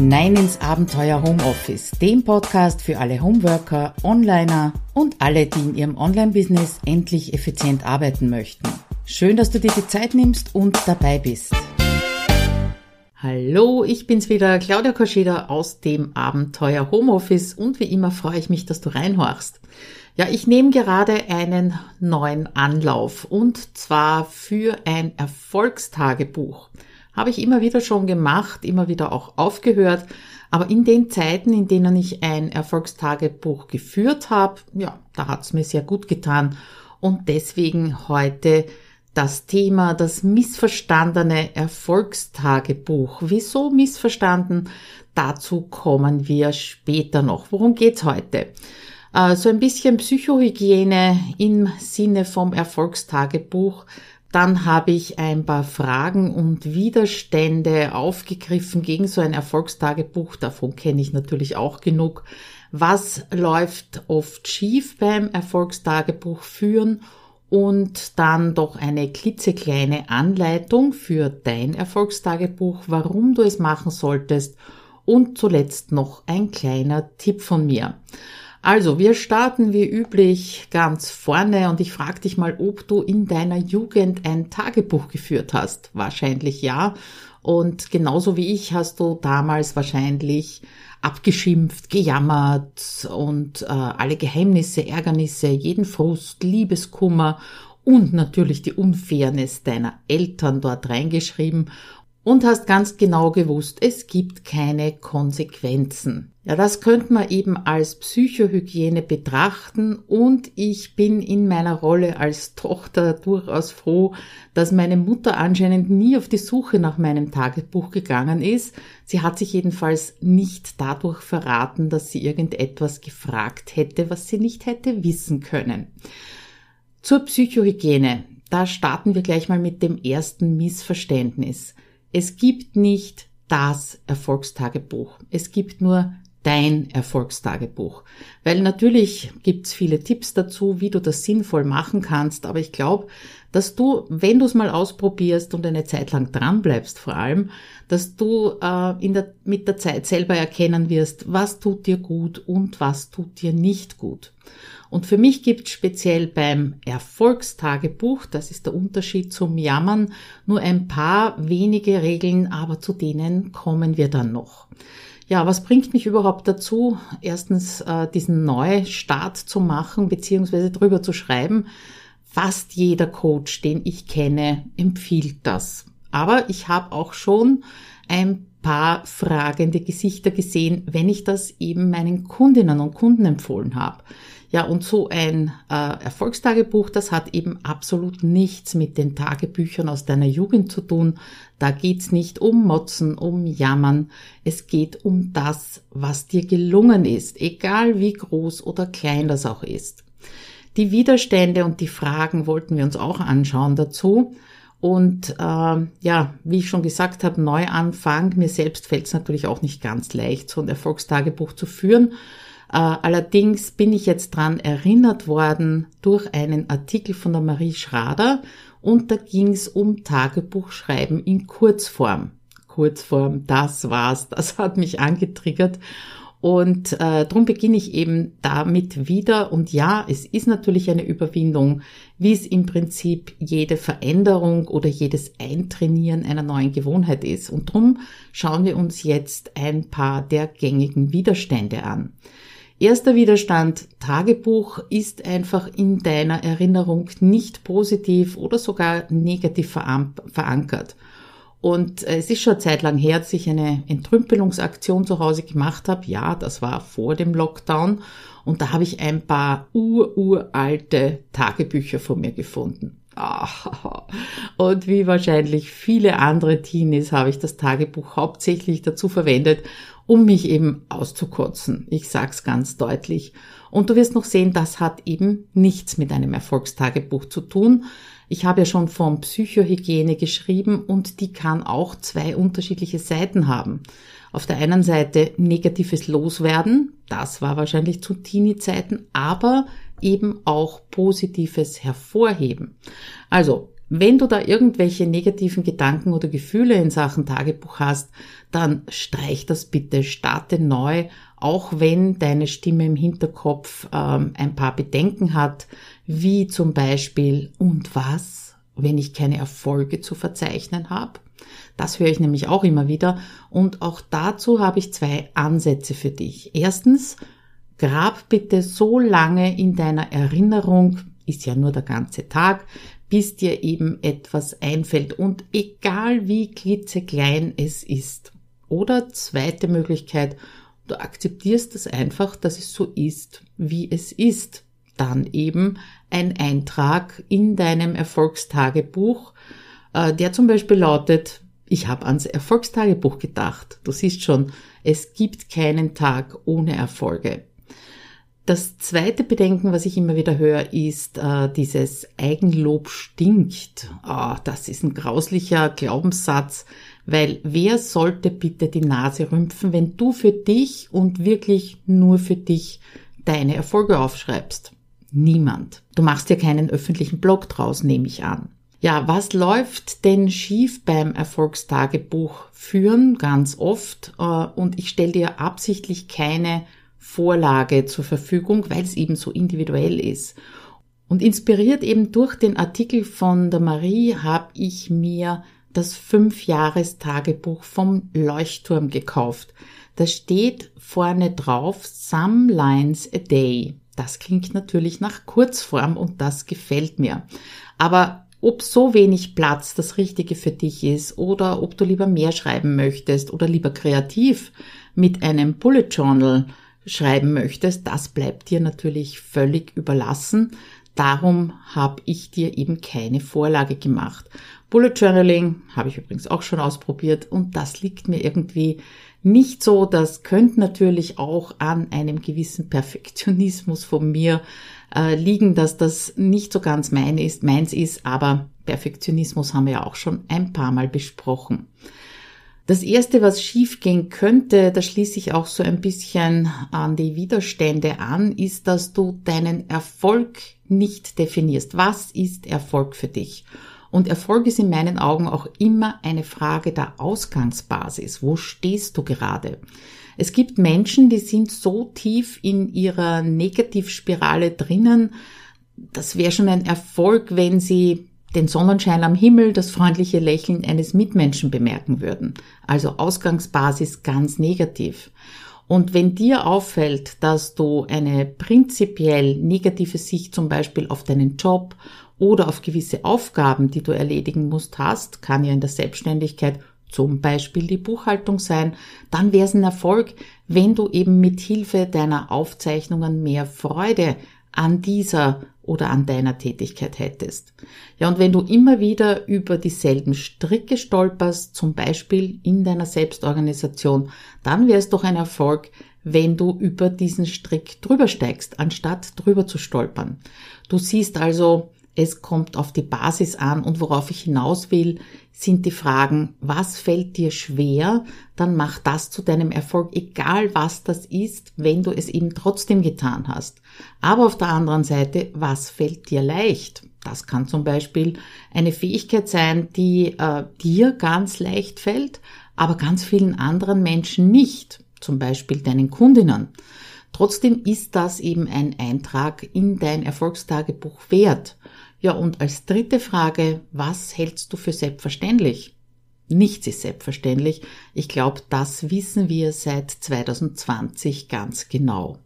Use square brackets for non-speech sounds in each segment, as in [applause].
hinein ins Abenteuer Homeoffice, dem Podcast für alle Homeworker, Onliner und alle, die in ihrem Online-Business endlich effizient arbeiten möchten. Schön, dass du dir die Zeit nimmst und dabei bist. Hallo, ich bin's wieder, Claudia Koscheda aus dem Abenteuer Homeoffice und wie immer freue ich mich, dass du reinhorchst. Ja, ich nehme gerade einen neuen Anlauf und zwar für ein Erfolgstagebuch. Habe ich immer wieder schon gemacht, immer wieder auch aufgehört. Aber in den Zeiten, in denen ich ein Erfolgstagebuch geführt habe, ja, da hat es mir sehr gut getan. Und deswegen heute das Thema, das missverstandene Erfolgstagebuch. Wieso missverstanden? Dazu kommen wir später noch. Worum geht's heute? Äh, so ein bisschen Psychohygiene im Sinne vom Erfolgstagebuch dann habe ich ein paar Fragen und Widerstände aufgegriffen gegen so ein Erfolgstagebuch. Davon kenne ich natürlich auch genug. Was läuft oft schief beim Erfolgstagebuch führen? Und dann doch eine klitzekleine Anleitung für dein Erfolgstagebuch, warum du es machen solltest. Und zuletzt noch ein kleiner Tipp von mir. Also, wir starten wie üblich ganz vorne und ich frage dich mal, ob du in deiner Jugend ein Tagebuch geführt hast. Wahrscheinlich ja. Und genauso wie ich hast du damals wahrscheinlich abgeschimpft, gejammert und äh, alle Geheimnisse, Ärgernisse, jeden Frust, Liebeskummer und natürlich die Unfairness deiner Eltern dort reingeschrieben und hast ganz genau gewusst, es gibt keine Konsequenzen. Ja, das könnte man eben als Psychohygiene betrachten und ich bin in meiner Rolle als Tochter durchaus froh, dass meine Mutter anscheinend nie auf die Suche nach meinem Tagebuch gegangen ist. Sie hat sich jedenfalls nicht dadurch verraten, dass sie irgendetwas gefragt hätte, was sie nicht hätte wissen können. Zur Psychohygiene. Da starten wir gleich mal mit dem ersten Missverständnis. Es gibt nicht das Erfolgstagebuch. Es gibt nur dein Erfolgstagebuch. Weil natürlich gibt's viele Tipps dazu, wie du das sinnvoll machen kannst, aber ich glaube, dass du, wenn du es mal ausprobierst und eine Zeit lang dran bleibst vor allem, dass du äh, in der, mit der Zeit selber erkennen wirst, was tut dir gut und was tut dir nicht gut. Und für mich gibt speziell beim Erfolgstagebuch, das ist der Unterschied zum Jammern, nur ein paar wenige Regeln, aber zu denen kommen wir dann noch. Ja, was bringt mich überhaupt dazu, erstens äh, diesen Neustart zu machen, beziehungsweise drüber zu schreiben? Fast jeder Coach, den ich kenne, empfiehlt das. Aber ich habe auch schon ein paar fragende Gesichter gesehen, wenn ich das eben meinen Kundinnen und Kunden empfohlen habe. Ja, und so ein äh, Erfolgstagebuch, das hat eben absolut nichts mit den Tagebüchern aus deiner Jugend zu tun. Da geht's nicht um Motzen, um Jammern. Es geht um das, was dir gelungen ist, egal wie groß oder klein das auch ist. Die Widerstände und die Fragen wollten wir uns auch anschauen dazu. Und äh, ja, wie ich schon gesagt habe, Neuanfang. Mir selbst fällt es natürlich auch nicht ganz leicht, so ein Erfolgstagebuch zu führen. Äh, allerdings bin ich jetzt dran erinnert worden durch einen Artikel von der Marie Schrader und da ging es um Tagebuchschreiben in Kurzform. Kurzform, das war's, das hat mich angetriggert und äh, darum beginne ich eben damit wieder. Und ja, es ist natürlich eine Überwindung, wie es im Prinzip jede Veränderung oder jedes Eintrainieren einer neuen Gewohnheit ist. Und darum schauen wir uns jetzt ein paar der gängigen Widerstände an. Erster Widerstand, Tagebuch ist einfach in deiner Erinnerung nicht positiv oder sogar negativ verankert. Und äh, es ist schon eine Zeit lang her, dass ich eine Entrümpelungsaktion zu Hause gemacht habe. Ja, das war vor dem Lockdown. Und da habe ich ein paar ururalte Tagebücher von mir gefunden. [laughs] Und wie wahrscheinlich viele andere Teenies habe ich das Tagebuch hauptsächlich dazu verwendet, um mich eben auszukotzen. Ich sag's ganz deutlich. Und du wirst noch sehen, das hat eben nichts mit einem Erfolgstagebuch zu tun. Ich habe ja schon von Psychohygiene geschrieben und die kann auch zwei unterschiedliche Seiten haben. Auf der einen Seite negatives Loswerden, das war wahrscheinlich zu Teenie-Zeiten, aber eben auch positives Hervorheben. Also Wenn du da irgendwelche negativen Gedanken oder Gefühle in Sachen Tagebuch hast, dann streich das bitte, starte neu, auch wenn deine Stimme im Hinterkopf ähm, ein paar Bedenken hat, wie zum Beispiel, und was, wenn ich keine Erfolge zu verzeichnen habe? Das höre ich nämlich auch immer wieder. Und auch dazu habe ich zwei Ansätze für dich. Erstens, grab bitte so lange in deiner Erinnerung, ist ja nur der ganze Tag, bis dir eben etwas einfällt und egal wie klitzeklein es ist. Oder zweite Möglichkeit, du akzeptierst es einfach, dass es so ist, wie es ist. Dann eben ein Eintrag in deinem Erfolgstagebuch, äh, der zum Beispiel lautet, ich habe ans Erfolgstagebuch gedacht. Du siehst schon, es gibt keinen Tag ohne Erfolge. Das zweite Bedenken, was ich immer wieder höre, ist äh, dieses Eigenlob stinkt. Oh, das ist ein grauslicher Glaubenssatz, weil wer sollte bitte die Nase rümpfen, wenn du für dich und wirklich nur für dich deine Erfolge aufschreibst? Niemand. Du machst ja keinen öffentlichen Blog draus, nehme ich an. Ja, was läuft denn schief beim Erfolgstagebuch führen? Ganz oft. Äh, und ich stelle dir absichtlich keine Vorlage zur Verfügung, weil es eben so individuell ist. Und inspiriert eben durch den Artikel von der Marie habe ich mir das Fünfjahrestagebuch vom Leuchtturm gekauft. Da steht vorne drauf Some Lines a Day. Das klingt natürlich nach Kurzform und das gefällt mir. Aber ob so wenig Platz das Richtige für dich ist oder ob du lieber mehr schreiben möchtest oder lieber kreativ mit einem Bullet Journal schreiben möchtest, das bleibt dir natürlich völlig überlassen. Darum habe ich dir eben keine Vorlage gemacht. Bullet Journaling habe ich übrigens auch schon ausprobiert und das liegt mir irgendwie nicht so. Das könnte natürlich auch an einem gewissen Perfektionismus von mir äh, liegen, dass das nicht so ganz mein ist, meins ist, aber Perfektionismus haben wir ja auch schon ein paar Mal besprochen. Das erste, was schiefgehen könnte, da schließe ich auch so ein bisschen an die Widerstände an, ist, dass du deinen Erfolg nicht definierst. Was ist Erfolg für dich? Und Erfolg ist in meinen Augen auch immer eine Frage der Ausgangsbasis. Wo stehst du gerade? Es gibt Menschen, die sind so tief in ihrer Negativspirale drinnen, das wäre schon ein Erfolg, wenn sie den Sonnenschein am Himmel, das freundliche Lächeln eines Mitmenschen bemerken würden. Also Ausgangsbasis ganz negativ. Und wenn dir auffällt, dass du eine prinzipiell negative Sicht zum Beispiel auf deinen Job oder auf gewisse Aufgaben, die du erledigen musst, hast, kann ja in der Selbstständigkeit zum Beispiel die Buchhaltung sein, dann wäre es ein Erfolg, wenn du eben mit Hilfe deiner Aufzeichnungen mehr Freude an dieser oder an deiner Tätigkeit hättest. Ja, und wenn du immer wieder über dieselben Stricke stolperst, zum Beispiel in deiner Selbstorganisation, dann wäre es doch ein Erfolg, wenn du über diesen Strick drüber steigst, anstatt drüber zu stolpern. Du siehst also, es kommt auf die Basis an und worauf ich hinaus will, sind die Fragen, was fällt dir schwer, dann mach das zu deinem Erfolg, egal was das ist, wenn du es eben trotzdem getan hast. Aber auf der anderen Seite, was fällt dir leicht? Das kann zum Beispiel eine Fähigkeit sein, die äh, dir ganz leicht fällt, aber ganz vielen anderen Menschen nicht, zum Beispiel deinen Kundinnen. Trotzdem ist das eben ein Eintrag in dein Erfolgstagebuch wert. Ja, und als dritte Frage, was hältst du für selbstverständlich? Nichts ist selbstverständlich. Ich glaube, das wissen wir seit 2020 ganz genau.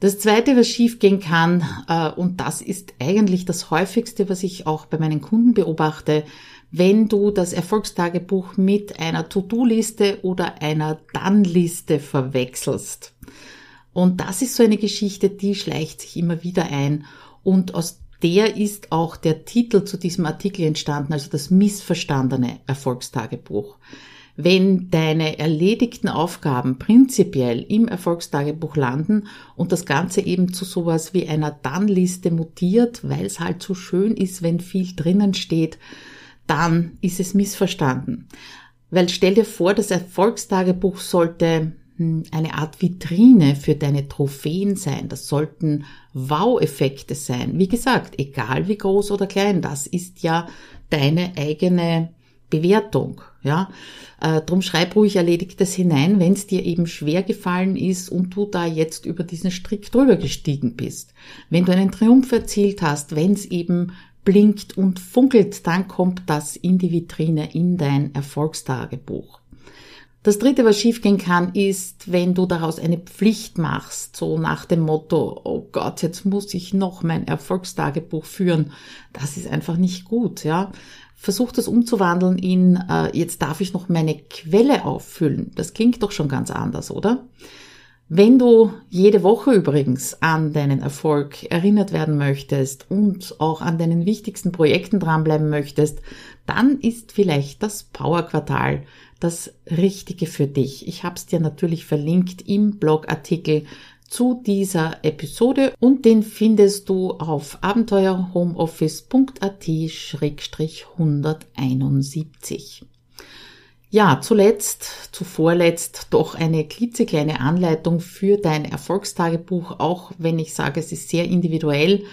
Das Zweite, was schiefgehen kann, äh, und das ist eigentlich das häufigste, was ich auch bei meinen Kunden beobachte, wenn du das Erfolgstagebuch mit einer To-Do-Liste oder einer Dann-Liste verwechselst. Und das ist so eine Geschichte, die schleicht sich immer wieder ein. Und aus der ist auch der Titel zu diesem Artikel entstanden, also das missverstandene Erfolgstagebuch. Wenn deine erledigten Aufgaben prinzipiell im Erfolgstagebuch landen und das Ganze eben zu sowas wie einer Dann-Liste mutiert, weil es halt so schön ist, wenn viel drinnen steht, dann ist es missverstanden. Weil stell dir vor, das Erfolgstagebuch sollte eine Art Vitrine für deine Trophäen sein. Das sollten Wow-Effekte sein. Wie gesagt, egal wie groß oder klein, das ist ja deine eigene Bewertung. Ja, äh, drum schreib ruhig Erledigtes hinein, wenn es dir eben schwer gefallen ist und du da jetzt über diesen Strick drüber gestiegen bist. Wenn du einen Triumph erzielt hast, wenn es eben blinkt und funkelt, dann kommt das in die Vitrine, in dein Erfolgstagebuch. Das dritte, was schiefgehen kann, ist, wenn du daraus eine Pflicht machst, so nach dem Motto, oh Gott, jetzt muss ich noch mein Erfolgstagebuch führen. Das ist einfach nicht gut, ja. Versuch das umzuwandeln in, äh, jetzt darf ich noch meine Quelle auffüllen. Das klingt doch schon ganz anders, oder? Wenn du jede Woche übrigens an deinen Erfolg erinnert werden möchtest und auch an deinen wichtigsten Projekten dranbleiben möchtest, dann ist vielleicht das Power-Quartal das Richtige für dich. Ich habe es dir natürlich verlinkt im Blogartikel zu dieser Episode und den findest du auf abenteuerhomeoffice.at-171. Ja, zuletzt, zuvorletzt doch eine klitzekleine Anleitung für dein Erfolgstagebuch, auch wenn ich sage, es ist sehr individuell.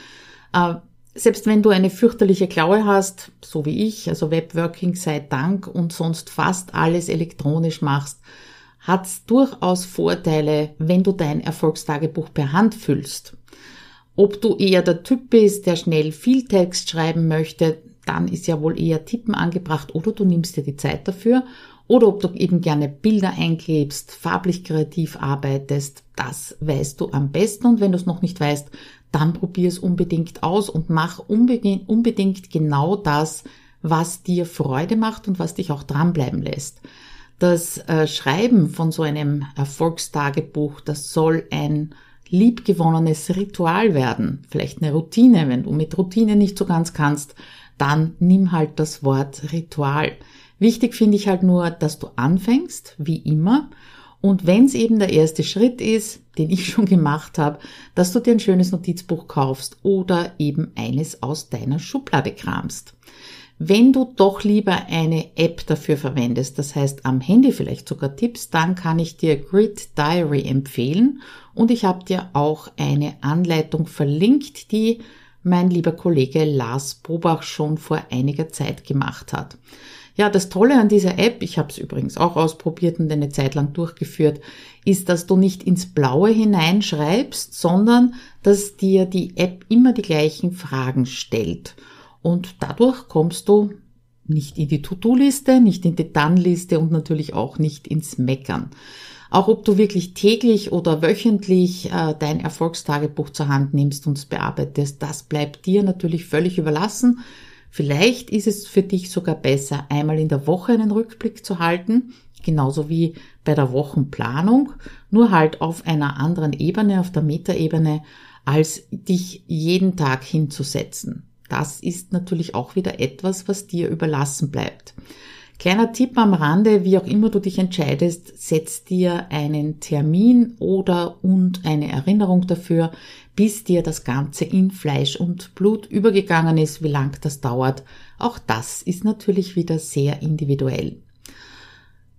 Äh, selbst wenn du eine fürchterliche Klaue hast, so wie ich, also Webworking sei Dank und sonst fast alles elektronisch machst, hat's durchaus Vorteile, wenn du dein Erfolgstagebuch per Hand füllst. Ob du eher der Typ bist, der schnell viel Text schreiben möchte, dann ist ja wohl eher Tippen angebracht oder du nimmst dir die Zeit dafür oder ob du eben gerne Bilder einklebst, farblich kreativ arbeitest, das weißt du am besten und wenn du es noch nicht weißt, dann probier es unbedingt aus und mach unbedingt genau das, was dir Freude macht und was dich auch dranbleiben lässt. Das äh, Schreiben von so einem Erfolgstagebuch, das soll ein liebgewonnenes Ritual werden, vielleicht eine Routine. Wenn du mit Routine nicht so ganz kannst, dann nimm halt das Wort Ritual. Wichtig finde ich halt nur, dass du anfängst, wie immer. Und wenn es eben der erste Schritt ist, den ich [laughs] schon gemacht habe, dass du dir ein schönes Notizbuch kaufst oder eben eines aus deiner Schublade kramst. Wenn du doch lieber eine App dafür verwendest, das heißt am Handy vielleicht sogar Tipps, dann kann ich dir Grid Diary empfehlen und ich habe dir auch eine Anleitung verlinkt, die mein lieber Kollege Lars Bobach schon vor einiger Zeit gemacht hat. Ja, das Tolle an dieser App, ich habe es übrigens auch ausprobiert und eine Zeit lang durchgeführt, ist, dass du nicht ins Blaue hineinschreibst, sondern dass dir die App immer die gleichen Fragen stellt. Und dadurch kommst du nicht in die To-Do-Liste, nicht in die Done-Liste und natürlich auch nicht ins Meckern. Auch ob du wirklich täglich oder wöchentlich äh, dein Erfolgstagebuch zur Hand nimmst und es bearbeitest, das bleibt dir natürlich völlig überlassen. Vielleicht ist es für dich sogar besser, einmal in der Woche einen Rückblick zu halten, genauso wie bei der Wochenplanung, nur halt auf einer anderen Ebene, auf der Metaebene, als dich jeden Tag hinzusetzen. Das ist natürlich auch wieder etwas, was dir überlassen bleibt. Kleiner Tipp am Rande, wie auch immer du dich entscheidest, setz dir einen Termin oder und eine Erinnerung dafür, bis dir das Ganze in Fleisch und Blut übergegangen ist, wie lang das dauert. Auch das ist natürlich wieder sehr individuell.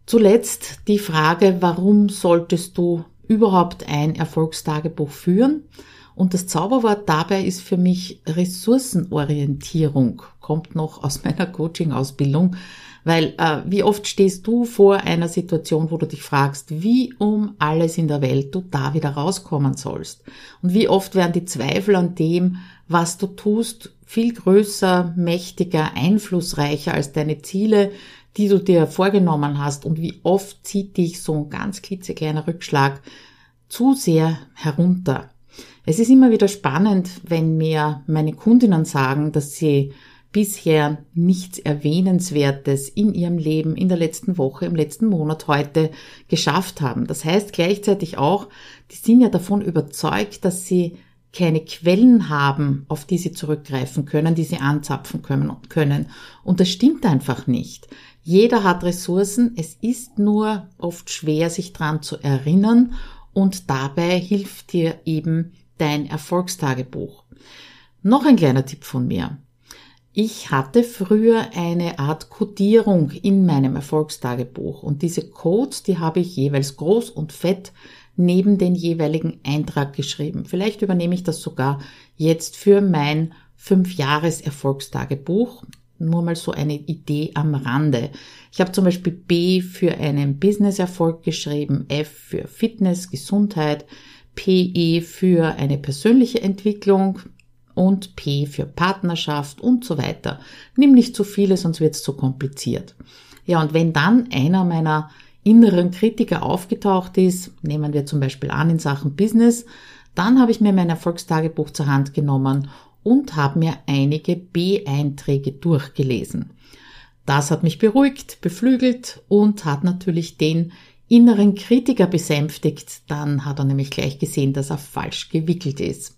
Zuletzt die Frage, warum solltest du überhaupt ein Erfolgstagebuch führen? Und das Zauberwort dabei ist für mich Ressourcenorientierung, kommt noch aus meiner Coaching-Ausbildung. Weil äh, wie oft stehst du vor einer Situation, wo du dich fragst, wie um alles in der Welt du da wieder rauskommen sollst. Und wie oft werden die Zweifel an dem, was du tust, viel größer, mächtiger, einflussreicher als deine Ziele, die du dir vorgenommen hast. Und wie oft zieht dich so ein ganz klitzekleiner Rückschlag zu sehr herunter. Es ist immer wieder spannend, wenn mir meine Kundinnen sagen, dass sie bisher nichts Erwähnenswertes in ihrem Leben in der letzten Woche, im letzten Monat heute geschafft haben. Das heißt gleichzeitig auch, die sind ja davon überzeugt, dass sie keine Quellen haben, auf die sie zurückgreifen können, die sie anzapfen können. Und das stimmt einfach nicht. Jeder hat Ressourcen, es ist nur oft schwer, sich dran zu erinnern und dabei hilft dir eben dein Erfolgstagebuch. Noch ein kleiner Tipp von mir. Ich hatte früher eine Art Codierung in meinem Erfolgstagebuch und diese Codes, die habe ich jeweils groß und fett neben den jeweiligen Eintrag geschrieben. Vielleicht übernehme ich das sogar jetzt für mein fünf-Jahres Erfolgstagebuch. Nur mal so eine Idee am Rande. Ich habe zum Beispiel B für einen Business-Erfolg geschrieben, F für Fitness, Gesundheit, PE für eine persönliche Entwicklung, und P für Partnerschaft und so weiter. Nimm nicht zu viele, sonst wird es zu kompliziert. Ja, und wenn dann einer meiner inneren Kritiker aufgetaucht ist, nehmen wir zum Beispiel an in Sachen Business, dann habe ich mir mein Erfolgstagebuch zur Hand genommen und habe mir einige B-Einträge durchgelesen. Das hat mich beruhigt, beflügelt und hat natürlich den inneren Kritiker besänftigt. Dann hat er nämlich gleich gesehen, dass er falsch gewickelt ist.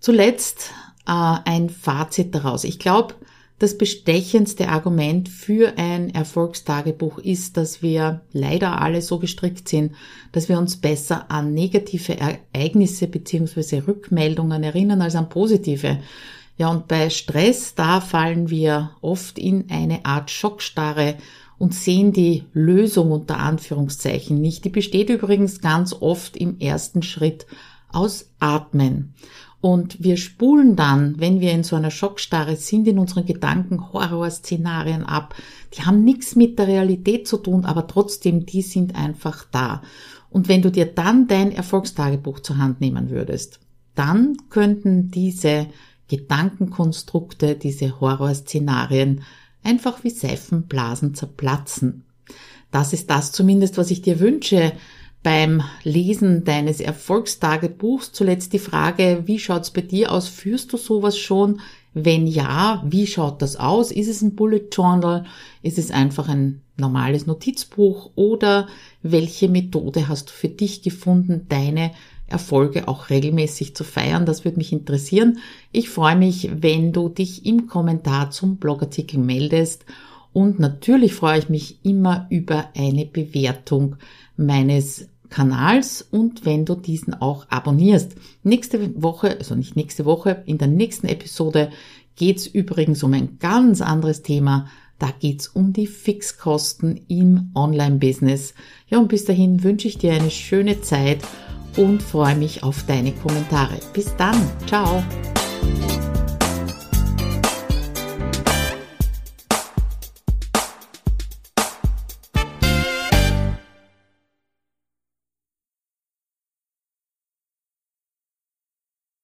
Zuletzt äh, ein Fazit daraus. Ich glaube, das bestechendste Argument für ein Erfolgstagebuch ist, dass wir leider alle so gestrickt sind, dass wir uns besser an negative Ereignisse bzw. Rückmeldungen erinnern als an positive. Ja, und bei Stress, da fallen wir oft in eine Art Schockstarre und sehen die Lösung unter Anführungszeichen nicht. Die besteht übrigens ganz oft im ersten Schritt aus Atmen. Und wir spulen dann, wenn wir in so einer Schockstarre sind, in unseren Gedanken Horrorszenarien ab. Die haben nichts mit der Realität zu tun, aber trotzdem, die sind einfach da. Und wenn du dir dann dein Erfolgstagebuch zur Hand nehmen würdest, dann könnten diese Gedankenkonstrukte, diese Horrorszenarien einfach wie Seifenblasen zerplatzen. Das ist das zumindest, was ich dir wünsche, beim Lesen deines Erfolgstagebuchs zuletzt die Frage, wie schaut's bei dir aus? Führst du sowas schon? Wenn ja, wie schaut das aus? Ist es ein Bullet Journal? Ist es einfach ein normales Notizbuch? Oder welche Methode hast du für dich gefunden, deine Erfolge auch regelmäßig zu feiern? Das würde mich interessieren. Ich freue mich, wenn du dich im Kommentar zum Blogartikel meldest. Und natürlich freue ich mich immer über eine Bewertung meines Kanals und wenn du diesen auch abonnierst. Nächste Woche, also nicht nächste Woche, in der nächsten Episode geht's übrigens um ein ganz anderes Thema. Da geht's um die Fixkosten im Online-Business. Ja, und bis dahin wünsche ich dir eine schöne Zeit und freue mich auf deine Kommentare. Bis dann. Ciao.